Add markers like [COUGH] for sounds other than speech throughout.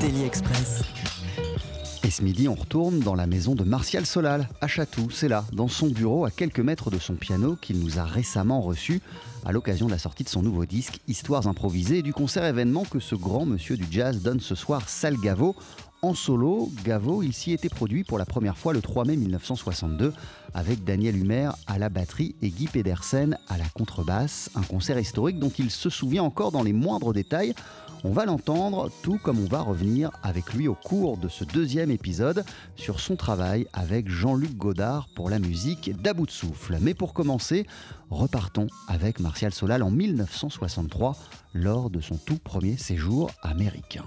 Daily Express. Et ce midi, on retourne dans la maison de Martial Solal, à Chatou. C'est là, dans son bureau, à quelques mètres de son piano, qu'il nous a récemment reçu à l'occasion de la sortie de son nouveau disque Histoires improvisées et du concert événement que ce grand monsieur du jazz donne ce soir, Sal Gavo, en solo. Gavo, il s'y était produit pour la première fois le 3 mai 1962 avec Daniel Humer à la batterie et Guy Pedersen à la contrebasse. Un concert historique dont il se souvient encore dans les moindres détails. On va l'entendre, tout comme on va revenir avec lui au cours de ce deuxième épisode sur son travail avec Jean-Luc Godard pour la musique d'About souffle. Mais pour commencer, repartons avec Martial Solal en 1963 lors de son tout premier séjour américain.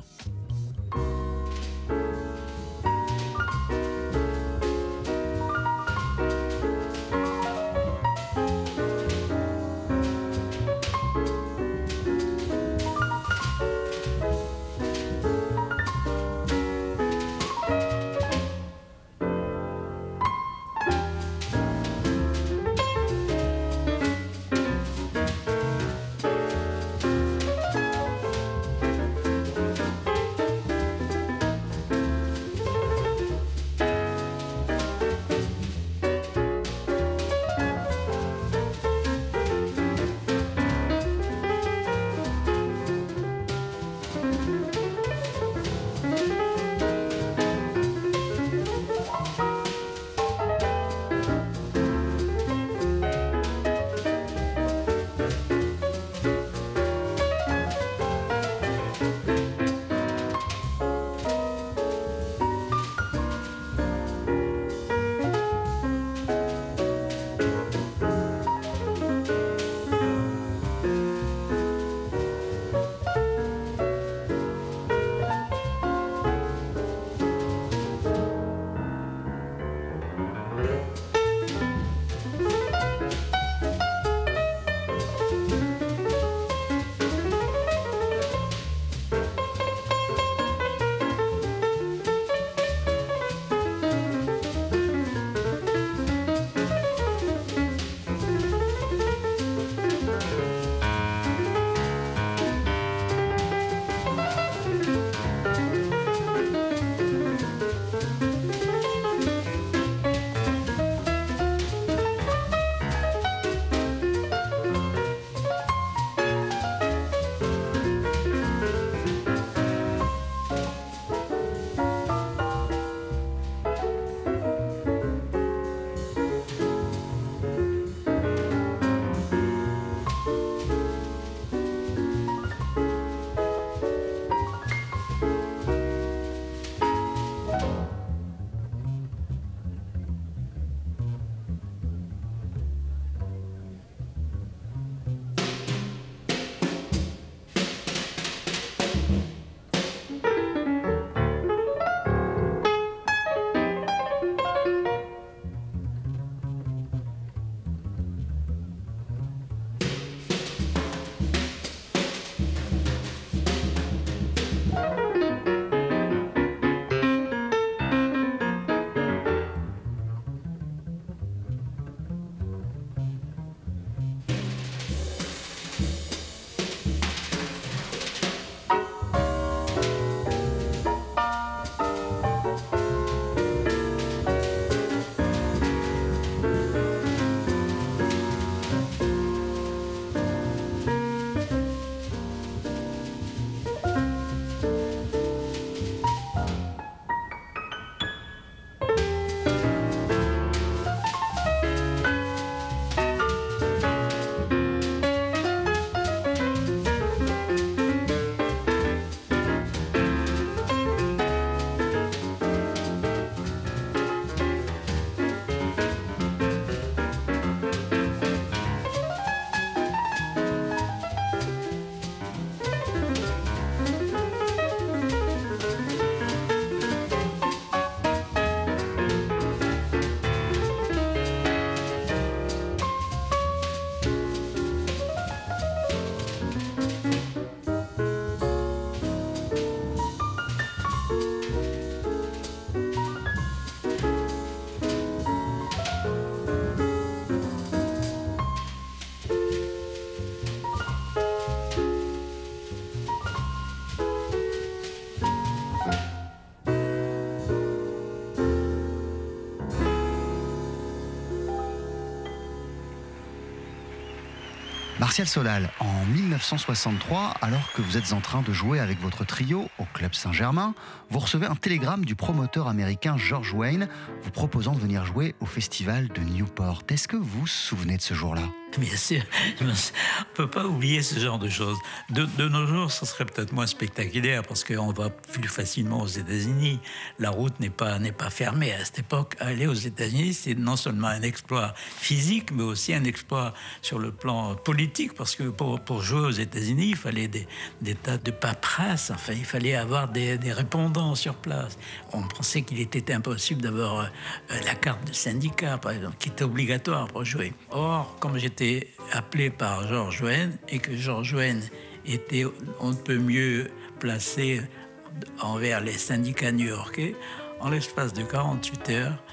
Martial Solal, en 1963, alors que vous êtes en train de jouer avec votre trio Club Saint-Germain, vous recevez un télégramme du promoteur américain George Wayne vous proposant de venir jouer au festival de Newport. Est-ce que vous vous souvenez de ce jour-là? Bien sûr, on ne peut pas oublier ce genre de choses. De, nos jours, ce serait peut-être moins spectaculaire parce qu'on va plus facilement aux États-Unis. La route n'est pas, pas fermée. À cette époque, aller aux États-Unis, c'est non seulement un exploit physique, mais aussi un exploit sur le plan politique parce que pour, pour jouer aux États-Unis, il fallait des, des, tas de paperasses. Enfin, il fallait avoir des, répondants sur place. On pensait qu'il était impossible d'avoir euh, la carte de syndicat, par exemple, qui était obligatoire pour jouer. Or, comme j'étais appelé par Georges Wayne et que Georges Wayne était on ne peut mieux placé envers les syndicats new-yorkais. En l'espace de 48 heures,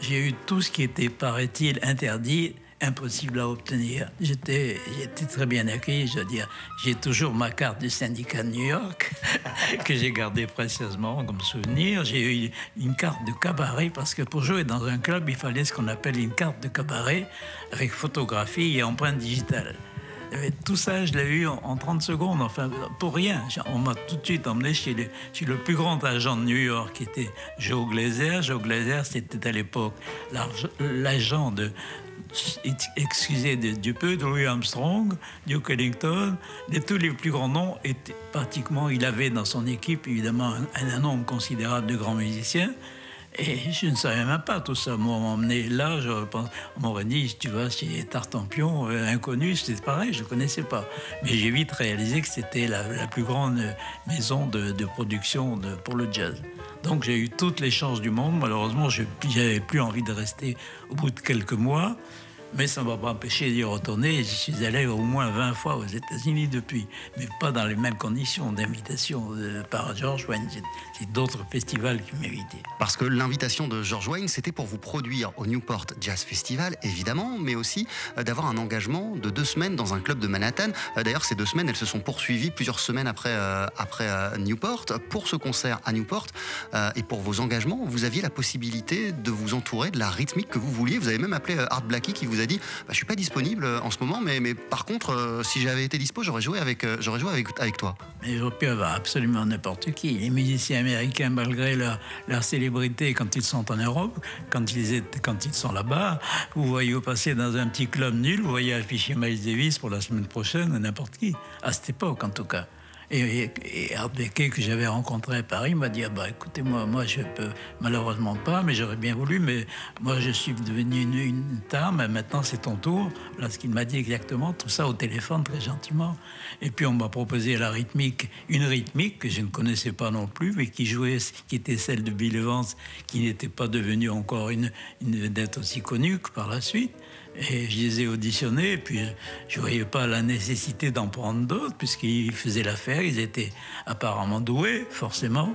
j'ai eu tout ce qui était, paraît-il, interdit impossible à obtenir. J'étais, très bien accueilli, je veux dire. J'ai toujours ma carte du syndicat de New York, [LAUGHS] que j'ai gardée précieusement comme souvenir. J'ai eu une carte de cabaret, parce que pour jouer dans un club, il fallait ce qu'on appelle une carte de cabaret, avec photographie et empreinte digitale. tout ça, je l'ai eu en 30 secondes, enfin, pour rien. On m'a tout de suite emmené chez le, chez le plus grand agent de New York, qui était Joe Glazer. Joe Glazer, c'était à l'époque l'agent de, excusez du peu, de Louis Armstrong, Duke Ellington, de tous les plus grands noms, étaient pratiquement, il avait dans son équipe évidemment un, nombre considérable de grands musiciens. Et je ne savais même pas tout ça. Moi, on m'emmenait là, je pense, on m'aurait dit, tu vas chez Tartampion, euh, inconnu, c'était pareil, je ne connaissais pas. Mais j'ai vite réalisé que c'était la, plus grande maison de, production pour le jazz. Donc j'ai eu toutes les chances du monde. Malheureusement, je n'avais plus envie de rester au bout de quelques mois. Mais ça ne m'a pas empêché d'y retourner. J'y suis allé au moins 20 fois aux États-Unis depuis, mais pas dans les mêmes conditions d'invitation par George Wayne. C'est d'autres festivals qui m'invitaient. Parce que l'invitation de George Wayne, c'était pour vous produire au Newport Jazz Festival, évidemment, mais aussi euh, d'avoir un engagement de deux semaines dans un club de Manhattan. Euh, d'ailleurs, ces deux semaines, elles se sont poursuivies plusieurs semaines après, euh, Newport. Pour ce concert à Newport et pour vos engagements, vous aviez la possibilité de vous entourer de la rythmique que vous vouliez. Vous avez même appelé Art Blackie qui vous a dit bah, Je suis pas disponible en ce moment, mais, mais par contre, si j'avais été dispo, j'aurais joué, avec, j'aurais joué avec, avec toi. Mais j'aurais pu avoir absolument n'importe qui. Les musiciens américains, malgré leur, leur, célébrité quand ils sont en Europe, quand ils, étaient, quand ils sont là-bas, vous voyez passer dans un petit club nul, vous voyez afficher Miles Davis pour la semaine prochaine, n'importe qui, à cette époque en tout cas. Et, et, que j'avais rencontré à Paris m'a dit ah bah écoutez moi moi je peux malheureusement pas mais j'aurais bien voulu mais moi je suis devenu une, une mais maintenant c'est ton tour. Voilà ce qu'il m'a dit exactement tout ça au téléphone très gentiment. Et puis on m'a proposé la rythmique une rythmique que je ne connaissais pas non plus mais qui jouait qui était celle de Bill Evans qui n'était pas devenue encore une, une vedette aussi connue que par la suite et je les ai auditionnés, et puis je ne voyais pas la nécessité d'en prendre d'autres, puisqu'ils faisaient l'affaire, ils étaient apparemment doués, forcément,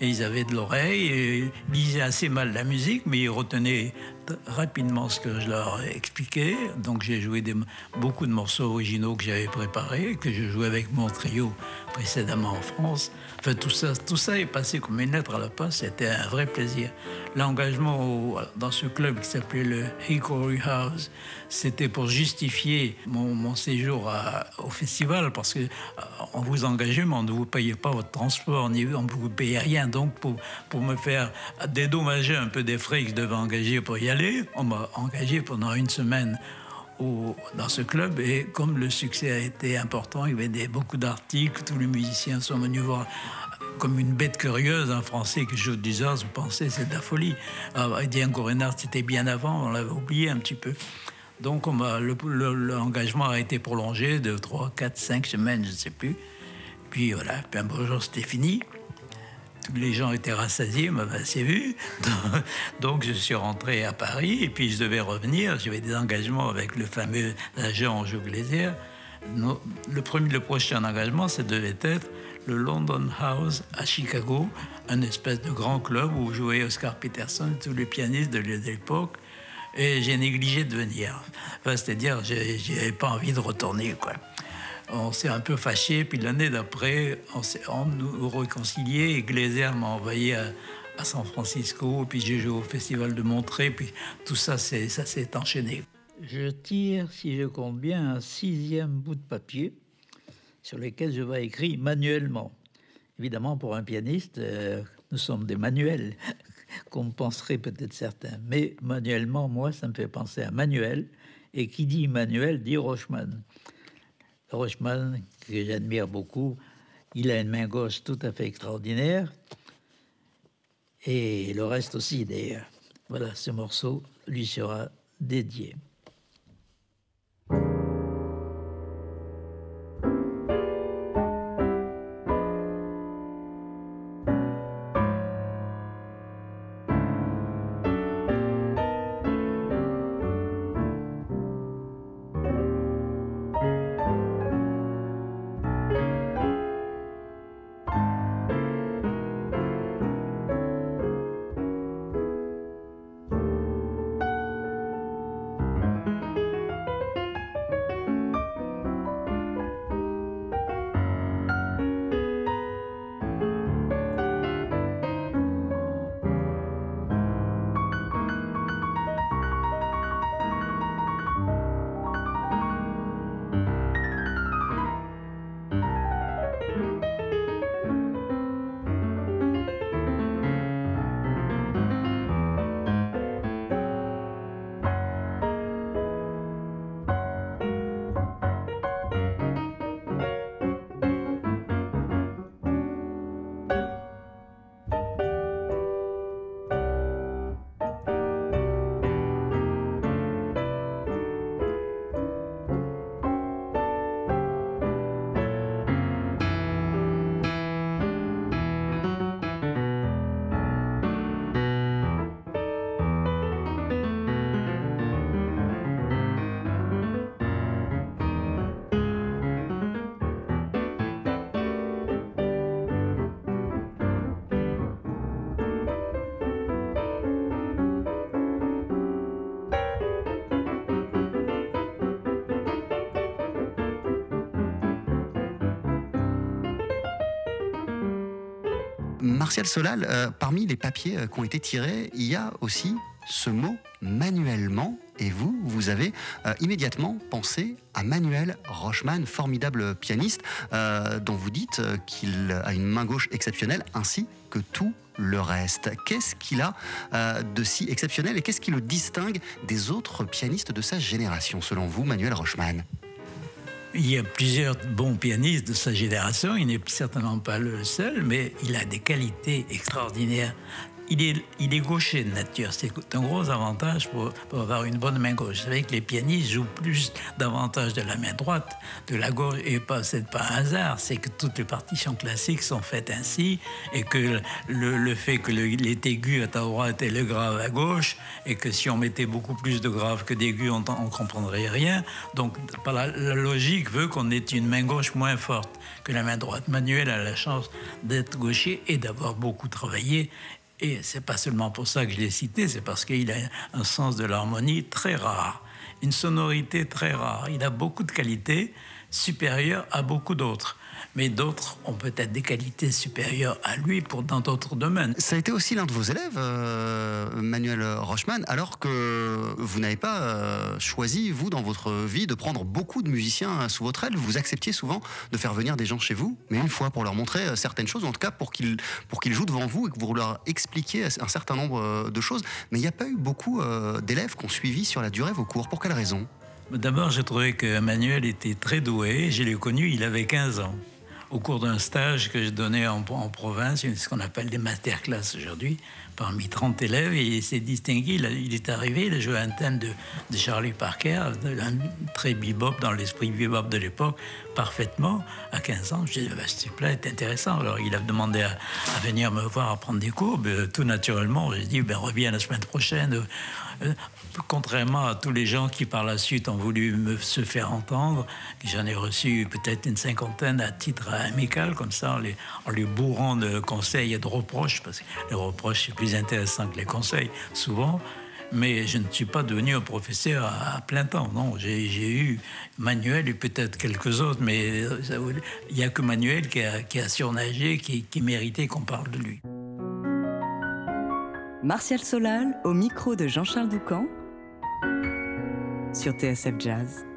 et ils avaient de l'oreille, et ils lisaient assez mal la musique, mais ils retenaient rapidement ce que je leur expliquais. Donc j'ai joué beaucoup de morceaux originaux que j'avais préparés, que je jouais avec mon trio précédemment en France. Enfin, tout ça, tout ça est passé comme une lettre à la poste. C'était un vrai plaisir. L'engagement dans ce club qui s'appelait le Hickory House, c'était pour justifier mon, séjour au festival parce que euh, on vous engageait, mais on ne vous payait pas votre transport, on ne vous payait rien. Donc, pour, pour me faire dédommager un peu des frais que je devais engager pour y aller, on m'a engagé pendant une semaine dans ce club et comme le succès a été important, il y avait beaucoup d'articles, tous les musiciens sont venus voir comme une bête curieuse, un Français qui joue du jazz, vous pensez c'est de la folie. Alors, Diane Renard, c'était bien avant, on l'avait oublié un petit peu. Donc l'engagement a été prolongé de 3, 4, 5 semaines, je ne sais plus. Puis voilà, puis un beau jour c'était fini les gens étaient rassasiés, m'avaient assez vu. [LAUGHS] Donc je suis rentré à Paris et puis je devais revenir. J'avais des engagements avec le fameux agent Joe Glazier. Le, premier, le prochain engagement, ça devait être le London House à Chicago, un espèce de grand club où jouaient Oscar Peterson et tous les pianistes de l'époque. Et j'ai négligé de venir. C'est-à-dire, j'avais pas envie de retourner. Quoi on s'est un peu fâché. Puis l'année d'après, on, on nous réconcilié et Glazer m'a envoyé à, San Francisco. Puis j'ai joué au Festival de Montreux. Puis tout ça, ça s'est enchaîné. Je tire, si je compte bien, un sixième bout de papier sur lequel je vais écrire manuellement. Évidemment, pour un pianiste, euh, nous sommes des manuels, [LAUGHS] comme penseraient peut-être certains. Mais manuellement, moi, ça me fait penser à Manuel. Et qui dit Manuel dit Rochman. Rochman, que j'admire beaucoup, il a une main gauche tout à fait extraordinaire. Et le reste aussi, d'ailleurs. Voilà, ce morceau lui sera dédié. Martial Solal, euh, parmi les papiers euh, qui ont été tirés, il y a aussi ce mot manuellement. Et vous, vous avez euh, immédiatement pensé à Manuel Rochman, formidable pianiste, dont vous dites qu'il a une main gauche exceptionnelle, ainsi que tout le reste. Qu'est-ce qu'il a de si exceptionnel et qu'est-ce qui le distingue des autres pianistes de sa génération, selon vous, Manuel Rochman il y a plusieurs bons pianistes de sa génération, il n'est certainement pas le seul, mais il a des qualités extraordinaires il est, gaucher de nature. C'est un gros avantage pour, avoir une bonne main gauche. Vous savez que les pianistes jouent plus davantage de la main droite, de la gauche, et pas, c'est pas un hasard, c'est que toutes les partitions classiques sont faites ainsi, et que le, fait que le, les aigus à droite et le grave à gauche, et que si on mettait beaucoup plus de graves que d'aigus, on ne comprendrait rien. Donc, la logique veut qu'on ait une main gauche moins forte que la main droite. Manuel a la chance d'être gaucher et d'avoir beaucoup travaillé et c'est pas seulement pour ça que je l'ai cité, c'est parce qu'il a un sens de l'harmonie très rare, une sonorité très rare. Il a beaucoup de qualités supérieures à beaucoup d'autres mais d'autres ont peut-être des qualités supérieures à lui pour dans d'autres domaines. Ça a été aussi l'un de vos élèves, euh, Manuel Rochman, alors que vous n'avez pas euh, choisi, vous, dans votre vie, de prendre beaucoup de musiciens sous votre aile. Vous acceptiez souvent de faire venir des gens chez vous, mais une fois pour leur montrer euh, certaines choses, en tout cas pour qu'ils pour qu'ils jouent devant vous et que vous leur expliquiez un certain nombre de choses. Mais il n'y a pas eu beaucoup d'élèves qui ont suivi sur la durée vos cours. Pour quelle raison? D'abord, j'ai trouvé que Manuel était très doué. Je l'ai connu, il avait 15 ans au cours d'un stage que je donnais en, province, ce qu'on appelle des masterclass aujourd'hui, parmi 30 élèves, il s'est distingué. Il, est arrivé, il a joué un thème de, Charlie Parker, un très bebop dans l'esprit bebop de l'époque, parfaitement. À 15 ans, je dit, bah, ce type-là est intéressant. Alors il a demandé à, venir me voir à prendre des cours. Ben, tout naturellement, j'ai dit, ben, reviens la semaine prochaine. Euh, contrairement à tous les gens qui par la suite ont voulu me se faire entendre, j'en ai reçu peut-être une cinquantaine à titre amical, comme ça, en les, bourrant de conseils et de reproches, parce que les reproches, c'est plus intéressant que les conseils, souvent. Mais je ne suis pas devenu un professeur à, plein temps, non. J'ai eu Manuel et peut-être quelques autres, mais il n'y a que Manuel qui a, surnagé, qui, qui méritait qu'on parle de lui. Martial Solal, au micro de Jean-Charles Doucan, sur TSF Jazz.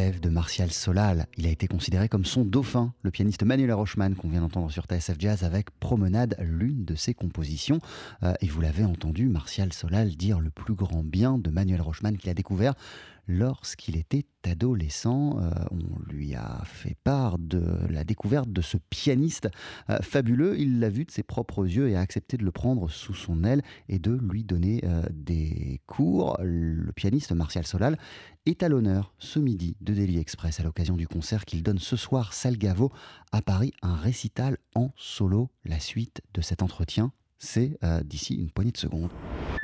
De Martial Solal. Il a été considéré comme son dauphin, le pianiste Manuel Rochman, qu'on vient d'entendre sur TSF Jazz avec Promenade, l'une de ses compositions. Euh, et vous l'avez entendu, Martial Solal dire le plus grand bien de Manuel Rochman qu'il a découvert lorsqu'il était adolescent. Euh, on lui a fait part de la découverte de ce pianiste euh, fabuleux. Il l'a vu de ses propres yeux et a accepté de le prendre sous son aile et de lui donner euh, des cours. Le pianiste Martial Solal est à l'honneur ce midi de Daily Express à l'occasion du concert qu'il donne ce soir Salgavo à Paris, un récital en solo. La suite de cet entretien, c'est d'ici une poignée de secondes.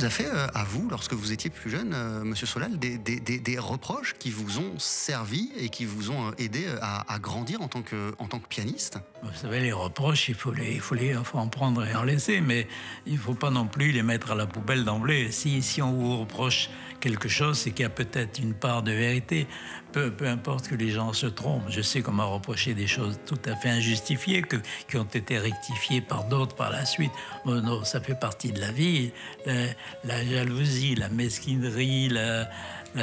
Vous a fait, euh, à vous, lorsque vous étiez plus jeune, euh, Monsieur Solal, des, reproches qui vous ont servi et qui vous ont euh, aidé à, à grandir en tant que, pianiste? Vous savez, les reproches, il faut, les, en prendre et en laisser, mais il ne faut pas non plus les mettre à la poubelle d'emblée. Si on vous reproche quelque chose, c'est qu'il y a peut-être une part de vérité. Peu, importe que les gens se trompent. Je sais qu'on m'a reproché des choses tout à fait injustifiées, qui ont été rectifiées par d'autres par la suite. Non, ça fait partie de la vie. La, jalousie, la mesquinerie, la,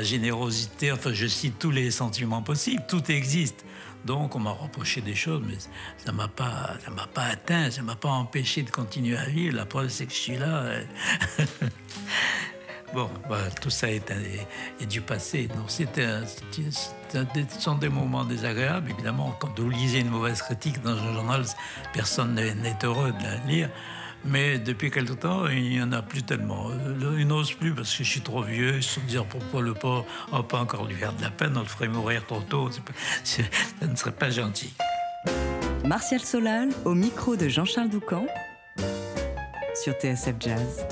générosité, enfin, je cite tous les sentiments possibles. Tout existe. Donc on m'a reproché des choses, mais ça m'a pas, m'a pas atteint, ça m'a pas empêché de continuer à vivre. La preuve c'est que je suis là. [LAUGHS] bon, voilà, tout ça est, du passé. Donc ce sont des moments désagréables, évidemment. Quand vous lisez une mauvaise critique dans un journal, personne n'est heureux de la lire. Mais depuis quelque temps, il n'y en a plus tellement. Euh, Ils n'osent plus parce que je suis trop vieux. Ils se disent pourquoi le pauvre n'a pas encore lui faire de la peine, on le ferait mourir trop tôt. Pas- ça ne serait pas gentil. Martial Solal au micro de Jean-Charles Doucan sur TSF Jazz.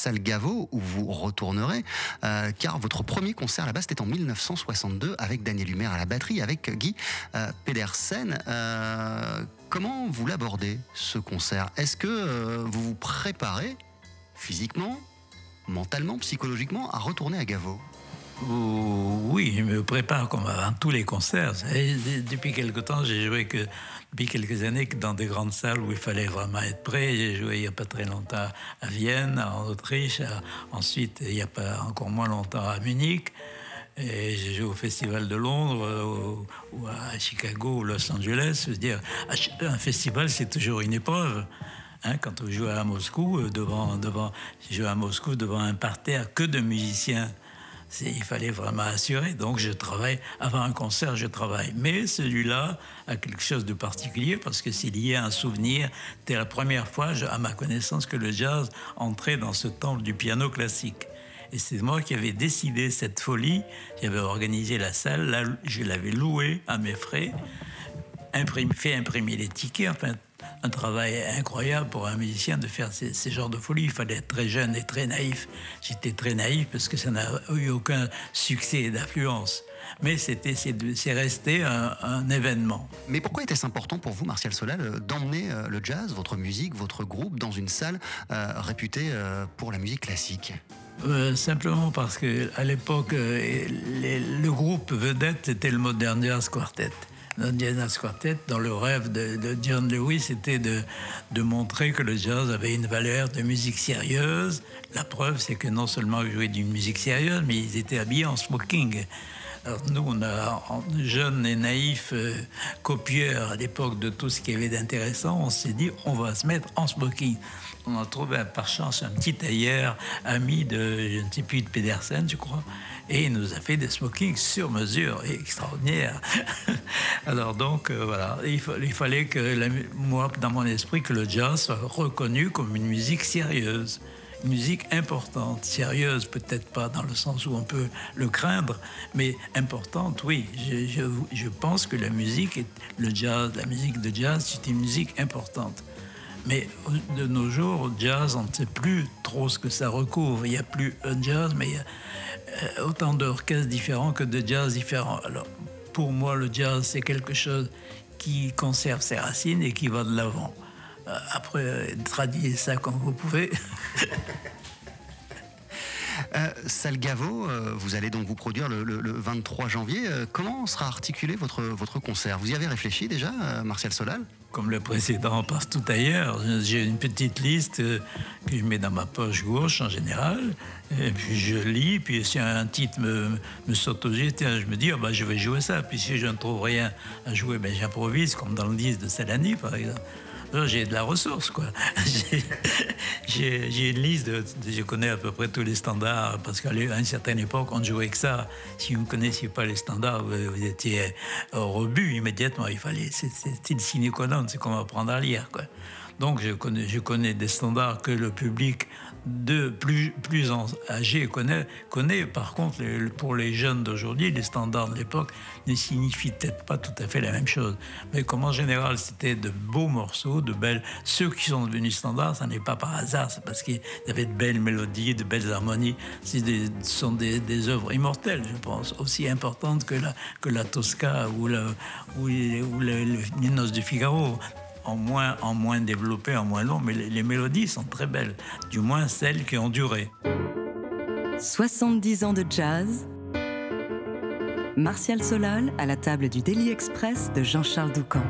Salle Gaveau, où vous retournerez, euh, car votre premier concert là-bas, c'était en 1962 avec Daniel Humer à la batterie, avec Guy euh, Pedersen. Euh, comment vous l'abordez, ce concert? Est-ce que vous vous préparez physiquement, mentalement, psychologiquement à retourner à Gaveau Oui, je me prépare comme avant tous les concerts. Depuis quelque temps, j'ai joué depuis quelques années que dans des grandes salles où il fallait vraiment être prêt. J'ai joué il n'y a pas très longtemps à Vienne, en Autriche, ensuite il n'y a pas encore moins longtemps à Munich. Et j'ai joué au Festival de Londres, ou à Chicago, ou Los Angeles. Je veux dire, un festival, c'est toujours une épreuve. Hein, quand on joue à Moscou, euh, devant, devant, joué à Moscou devant un parterre que de musiciens. Il fallait vraiment assurer. Donc je travaille, avant un concert, je travaille. Mais celui-là a quelque chose de particulier parce que c'est lié à un souvenir. C'était la première fois, à ma connaissance, que le jazz entrait dans ce temple du piano classique. Et c'est moi qui avais décidé cette folie. J'avais organisé la salle, là, je l'avais louée à mes frais, fait imprimer les tickets, un travail incroyable pour un musicien de faire ces, ces genres de folies. Il fallait être très jeune et très naïf. J'étais très naïf parce que ça n'a eu aucun succès et d'affluence. Mais c'était, c'est, resté un, un événement. Mais pourquoi était-ce important pour vous, Martial Solal, euh, d'emmener euh, le jazz, votre musique, votre groupe, dans une salle euh, réputée euh, pour la musique classique? Euh, simplement parce que à l'époque, le groupe vedette c'était le Modern Jazz Quartet. Dans le rêve de, John Lewis, c'était de, montrer que le jazz avait une valeur de musique sérieuse. La preuve, c'est que non seulement ils jouaient d'une musique sérieuse, mais ils étaient habillés en smoking. Alors nous, on a, jeunes et naïfs euh, copieurs à l'époque de tout ce qu'il y avait d'intéressant, on s'est dit on va se mettre en smoking. On a trouvé par chance un petit tailleur ami de, je ne sais plus, de Pedersen, je crois, et il nous a fait des smokings sur mesure, extraordinaires. [LAUGHS] Alors donc, euh, voilà, il, fa- il fallait que, moi, dans mon esprit, que le jazz soit reconnu comme une musique sérieuse musique importante, sérieuse, peut-être pas dans le sens où on peut le craindre, mais importante, oui. Je, je- je pense que la musique, est, le jazz, la musique de jazz, c'est une musique importante. Mais de nos jours, jazz, on ne sait plus trop ce que ça recouvre. Il n'y a plus un jazz, mais il y a euh, autant d'orchestres différents que de jazz différents. Alors, pour moi, le jazz, c'est quelque chose qui conserve ses racines et qui va de l'avant. Euh, Après, euh, traduisez ça comme vous pouvez. [LAUGHS] Euh, Salgavo, euh, vous allez donc vous produire le, le- le 23 janvier. Euh, comment sera articulé votre, votre concert? Vous y avez réfléchi déjà, Martial Solal? Comme le précédent partout ailleurs. J'ai une petite liste que je mets dans ma poche gauche en général, et puis je lis, puis si un titre me, saute aux yeux, je me dis, oh, bah, je vais jouer ça. Puis si je ne trouve rien à jouer, ben, j'improvise, comme dans le disque de Salani, par exemple j'ai de la ressource, quoi. [LAUGHS] j'ai une liste, de, je connais à peu près tous les standards, parce qu'à une certaine époque, on ne jouait que ça. Si vous ne connaissiez pas les standards, vous, étiez au rebut immédiatement. Il fallait, c'était le sine c'est comme apprendre à lire, quoi. Donc je connais des standards que le public de plus, plus âgé connaît, connaît. Par contre, pour les jeunes d'aujourd'hui, les standards de l'époque ne signifient peut-être pas tout à fait la même chose. Mais comme en général, c'était de beaux morceaux, de belles. Ceux qui sont devenus standards, ça n'est pas par hasard, c'est parce qu'il y avait de belles mélodies, de belles harmonies. Ce sont des, œuvres immortelles, je pense, aussi importantes que la, que la Tosca ou, le, ou, les Noces du Figaro en moins, en développé, en moins long, mais les, les mélodies sont très belles, du moins celles qui ont duré. 70 ans de jazz. Martial Solal à la table du Daily Express de Jean-Charles Doucan.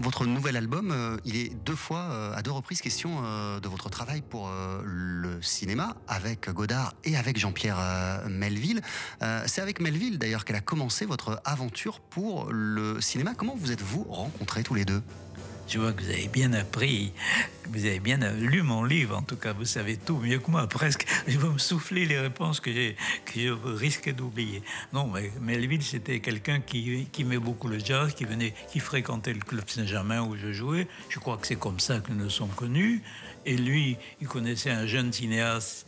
Votre nouvel album, il est deux fois, à deux reprises, question de votre travail pour le cinéma avec Godard et avec Jean-Pierre Melville. C'est avec Melville d'ailleurs qu'elle a commencé votre aventure pour le cinéma. Comment vous êtes-vous rencontrés tous les deux? Je vois que vous avez bien appris, vous avez bien lu mon livre, en tout cas, vous savez tout mieux que moi, presque. Je vais me souffler les réponses que, que je risque d'oublier. Non, mais Melville, c'était quelqu'un qui, aimait beaucoup le jazz, qui, venait, qui fréquentait le Club Saint-Germain où je jouais. Je crois que c'est comme ça que nous nous sommes connus. Et lui, il connaissait un jeune cinéaste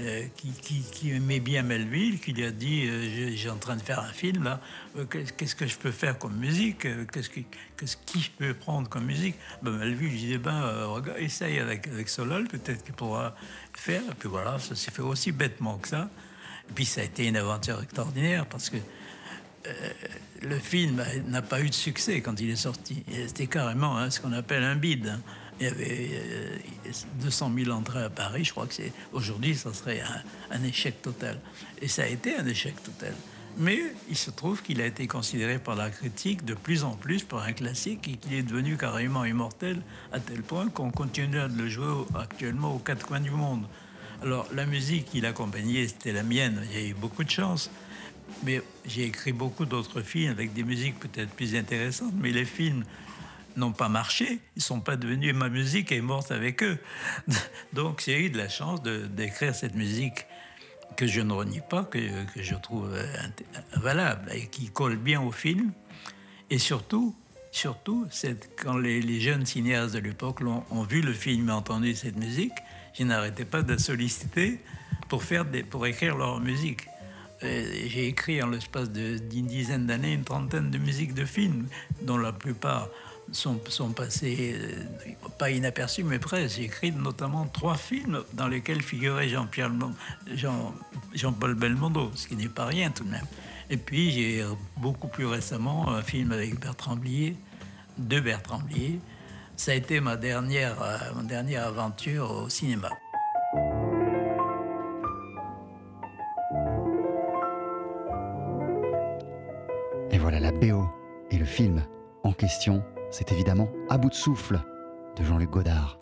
euh, qui, aimait bien Melville, qui lui a dit euh, J'ai en train de faire un film là, euh, qu'est-ce que je peux faire comme musique Qu'est-ce qui, qui je peux prendre comme musique? Ben, Melville lui dit Ben, regarde, essaye avec, avec Solol, peut-être qu'il pourra faire. Et puis voilà, ça s'est fait aussi bêtement que ça. Et puis ça a été une aventure extraordinaire parce que le film n'a pas eu de succès quand il est sorti. C'était carrément hein, ce qu'on appelle un bide. Hein. Il y avait 200 euh, 000 entrées à Paris. Je crois que c'est aujourd'hui, ça serait un, échec total. Et ça a été un échec total. Mais il se trouve qu'il a été considéré par la critique de plus en plus pour un classique et qu'il est devenu carrément immortel à tel point qu'on continue à le jouer actuellement aux quatre coins du monde. Alors la musique qui l'accompagnait, c'était la mienne. A eu beaucoup de chance. Mais j'ai écrit beaucoup d'autres films avec des musiques peut-être plus intéressantes. Mais les films n'ont pas marché, ils sont pas devenus, ma musique est morte avec eux. [LAUGHS] Donc j'ai eu de la chance d'écrire cette musique que je ne renie pas, que, que je trouve euh, valable et qui colle bien au film. Et surtout, surtout quand les, jeunes cinéastes de l'époque ont, vu le film et entendu cette musique, je n'arrêtais pas de solliciter pour, faire des, pour écrire leur musique. J'ai écrit en l'espace d'une dizaine d'années une trentaine de musiques de films, dont la plupart sont, sont euh, pas inaperçus, mais presque. J'ai écrit notamment trois films dans lesquels figurait Jean-Paul Belmondo, ce qui n'est pas rien tout de même. Et puis j'ai beaucoup plus récemment un film avec Bertrand Blier, de Bertrand Blier. Ça a été ma dernière, euh, ma dernière aventure au cinéma. Et voilà la BO et le film en question c'est évidemment À bout de souffle de Jean-Luc Godard.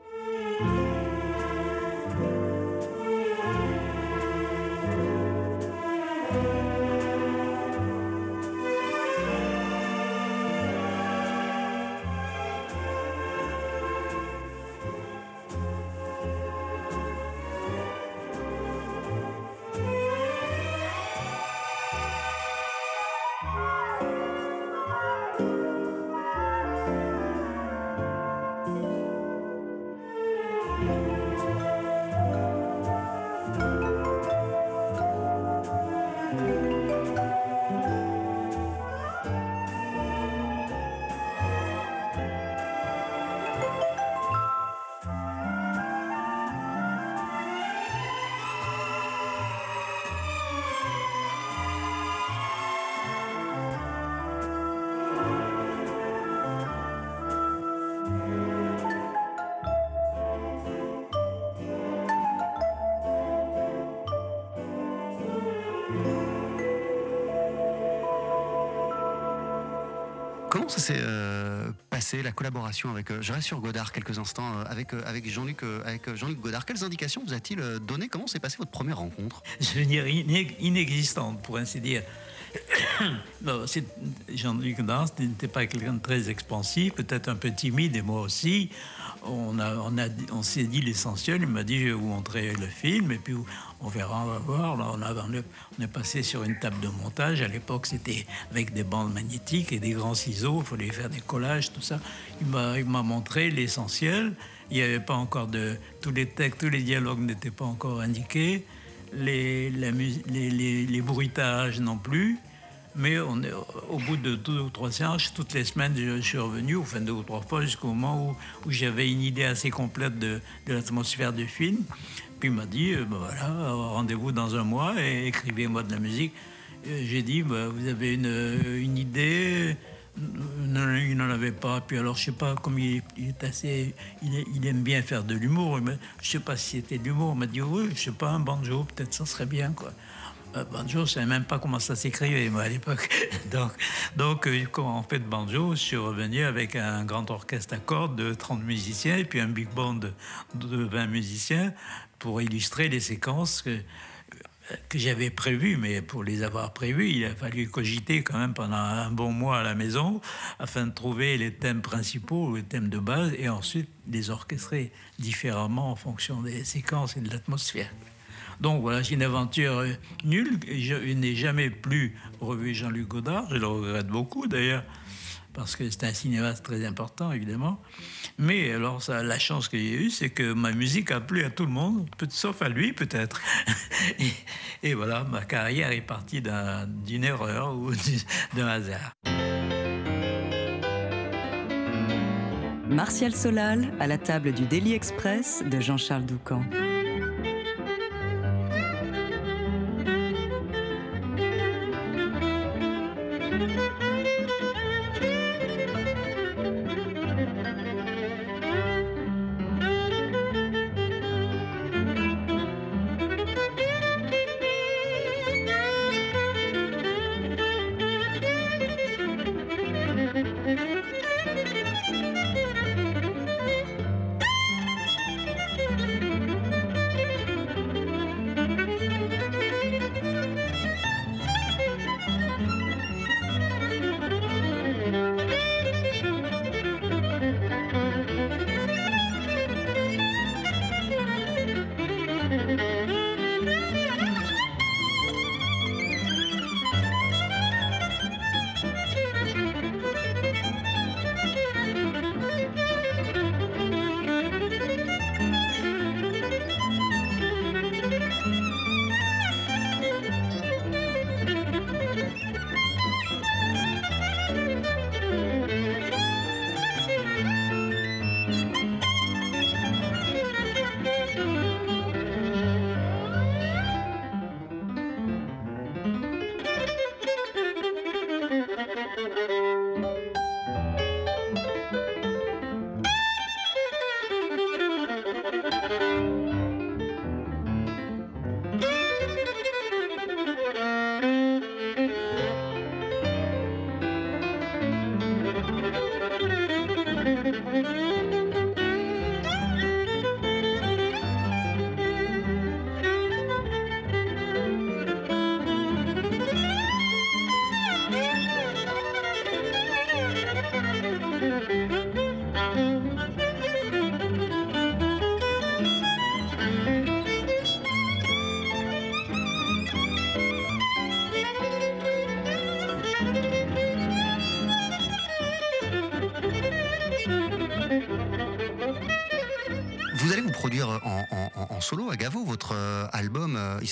Ça s'est euh, passé la collaboration avec euh, Je reste sur Godard quelques instants euh, avec avec Jean-Luc avec Jean-Luc Godard. Quelles indications vous a-t-il donné? Comment s'est passée votre première rencontre? Je veux dire inexistante pour ainsi dire. [COUGHS] Jean-Luc Godard n'était pas quelqu'un de très expansif, peut-être un peu timide et moi aussi on, a, on, s'est dit l'essentiel. Il m'a dit, je vais vous montrer le film et puis on verra, on va voir. Là, on, a, est passé sur une table de montage. À l'époque, c'était avec des bandes magnétiques et des grands ciseaux. Il fallait faire des collages, tout ça. Il m'a, montré l'essentiel. Il n'y avait pas encore de... Tous les textes, tous les dialogues n'étaient pas encore indiqués. Les, les bruitages non plus. Mais on est, au bout de deux ou trois séances, toutes les semaines, je suis revenu, enfin deux ou trois fois, jusqu'au moment où, j'avais une idée assez complète de, l'atmosphère du film. Puis il m'a dit, euh, ben voilà, rendez-vous dans un mois et écrivez-moi de la musique. J'ai dit, ben, vous avez une, idée? Il n'en avait pas. Puis alors, je sais pas, comme il, est assez, il, aime bien faire de l'humour. Je sais pas si c'était de l'humour. Il m'a dit, oui, je sais pas, un banjo, peut-être ça serait bien, quoi. Euh, banjo, je ne savais même pas comment ça s'écrivait, moi, à l'époque. [LAUGHS] Donc, donc euh, en fait banjo, je suis revenu avec un grand orchestre à cordes de 30 musiciens et puis un big band de, 20 musiciens pour illustrer les séquences que, que j'avais prévues. Mais pour les avoir prévues, il a fallu cogiter quand même pendant un bon mois à la maison afin de trouver les thèmes principaux, les thèmes de base, et ensuite les orchestrer différemment en fonction des séquences et de l'atmosphère. Donc voilà, c'est une aventure euh, nulle. Je, n'ai jamais plus revu Jean-Luc Godard. Je le regrette beaucoup d'ailleurs, parce que c'est un cinéaste très important, évidemment. Mais alors, la chance que j'ai eue, c'est que ma musique a plu à tout le monde, sauf à lui peut-être. [LAUGHS] et, voilà, ma carrière est partie d'une erreur ou d'un hasard. Martial Solal à la table du Daily Express de Jean-Charles Doucan.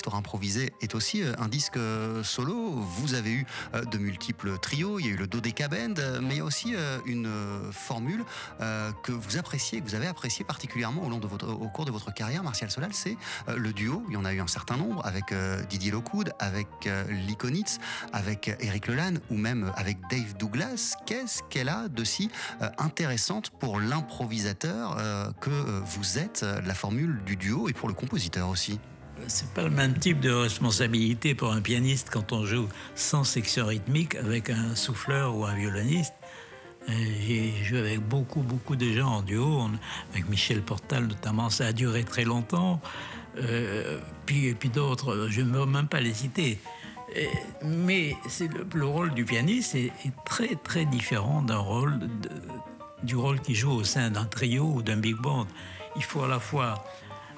Histoire est aussi euh, un disque solo. Vous avez eu de multiples trios. Il y a eu le Dodeka Band, mais il y a aussi une formule que vous appréciez, que vous avez apprécié particulièrement au, au cours de votre carrière, Martial Solal. C'est le duo. Il y en a eu un certain nombre avec Didier Lockwood, avec Likonitz, avec Eric Leland ou même avec Dave Douglas. Qu'est-ce qu'elle a de si intéressante pour l'improvisateur que vous êtes, la formule du duo et pour le compositeur aussi? C'est pas le même type de responsabilité pour un pianiste quand on joue sans section rythmique avec un souffleur ou un violoniste. J'ai joué avec beaucoup, beaucoup de gens en duo, avec Michel Portal notamment, ça a duré très longtemps. Euh, puis, et puis d'autres, je ne veux même pas les citer. mais c'est le, rôle du pianiste est, très, très différent d'un rôle du rôle qu'il joue au sein d'un trio ou d'un big band. Il faut à la fois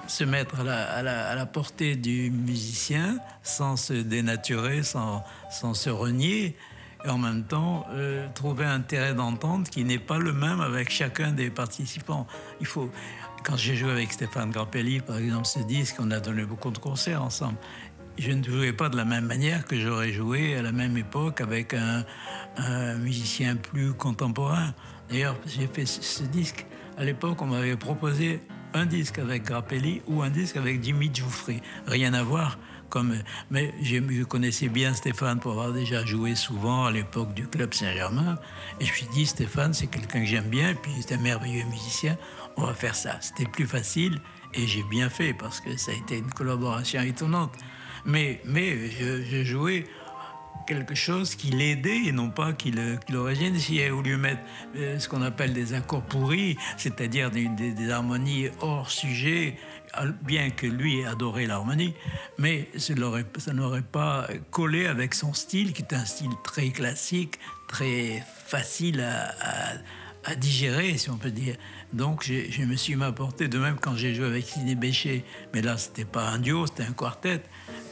se mettre à la, portée du musicien sans se dénaturer, sans, sans se renier, et en même temps euh, trouver un terrain d'entente qui n'est pas le même avec chacun des participants. Il faut, quand j'ai joué avec Stéphane Grappelli, par exemple, ce disque, on a donné beaucoup de concerts ensemble. Je ne jouais pas de la même manière que j'aurais joué à la même époque avec un, un musicien plus contemporain. D'ailleurs, j'ai fait ce disque. À l'époque, on m'avait proposé un disque avec Grappelli ou un disque avec Jimmy Giuffre. Rien à voir. Comme, mais je connaissais bien Stéphane pour avoir déjà joué souvent à l'époque du Club Saint-Germain. Et je me suis dit, Stéphane, c'est quelqu'un que j'aime bien, et puis c'est un merveilleux musicien, on va faire ça. C'était plus facile, et j'ai bien fait, parce que ça a été une collaboration étonnante. Mais, mais je, jouais quelque chose qui l'aidait et non pas qui qui le S'il avait voulu mettre euh, ce qu'on appelle des accords pourris, c'est-à-dire des, harmonies hors sujet, bien que lui ait adoré l'harmonie, mais ça n'aurait pas collé avec son style, qui est un style très classique, très facile à, digérer, si on peut dire. Donc je, me suis m'apporté, de même quand j'ai joué avec Sidney Bécher, mais là c'était pas un duo, c'était un quartet,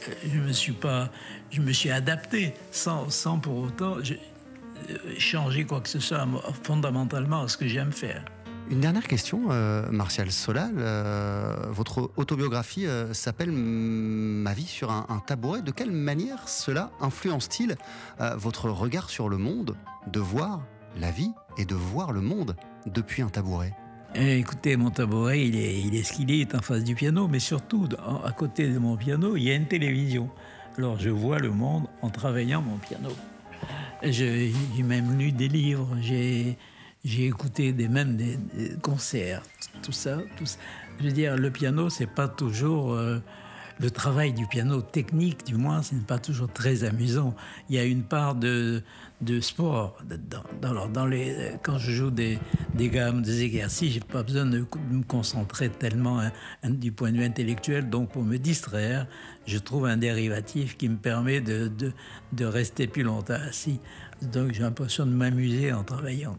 euh, je me suis pas, je me suis adapté sans, sans pour autant euh, changer quoi que ce soit fondamentalement à ce que j'aime faire. Une dernière question, euh, Martial Solal. Votre autobiographie s'appelle Ma vie sur un, tabouret. De quelle manière cela influence-t-il votre regard sur le monde, de voir la vie et de voir le monde depuis un tabouret? Écoutez, mon tabouret, il est, il est ce qu'il est, en face du piano, mais surtout, à côté de mon piano, il y a une télévision. Alors je vois le monde en travaillant mon piano. J'ai même lu des livres, j'ai écouté des, même des, concerts, tout ça, tout Je veux dire, le piano, c'est pas toujours euh, le travail du piano technique, du moins, ce n'est pas toujours très amusant. Il y a une part de, de sport dans, dans, les, quand je joue des, des gammes, des exercices. J'ai pas besoin de, me concentrer tellement hein, du point de vue intellectuel. Donc, pour me distraire, je trouve un dérivatif qui me permet de, de, de rester plus longtemps assis. Donc j'ai l'impression de m'amuser en travaillant.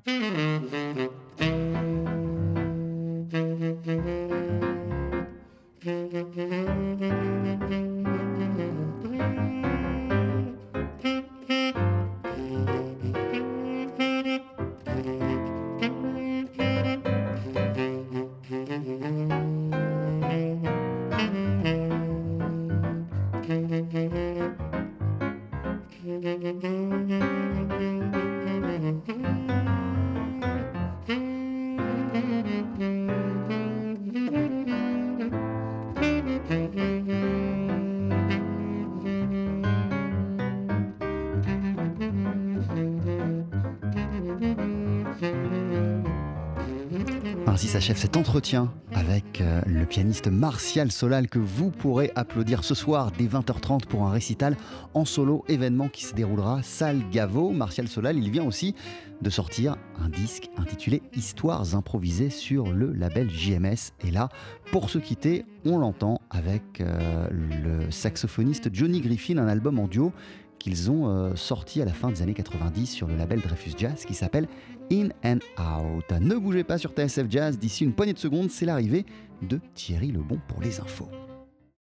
S'achève cet entretien avec euh, le pianiste Martial Solal que vous pourrez applaudir ce soir dès 20h30 pour un récital en solo événement qui se déroulera salle Gaveau. Martial Solal, il vient aussi de sortir un disque intitulé Histoires improvisées sur le label JMS. Et là, pour se quitter, on l'entend avec euh, le saxophoniste Johnny Griffin, un album en duo qu'ils ont euh, sorti à la fin des années 90 sur le label Dreyfus Jazz qui s'appelle In and Out. Ne bougez pas sur TSF Jazz, d'ici une poignée de secondes, c'est l'arrivée de Thierry Lebon pour les infos.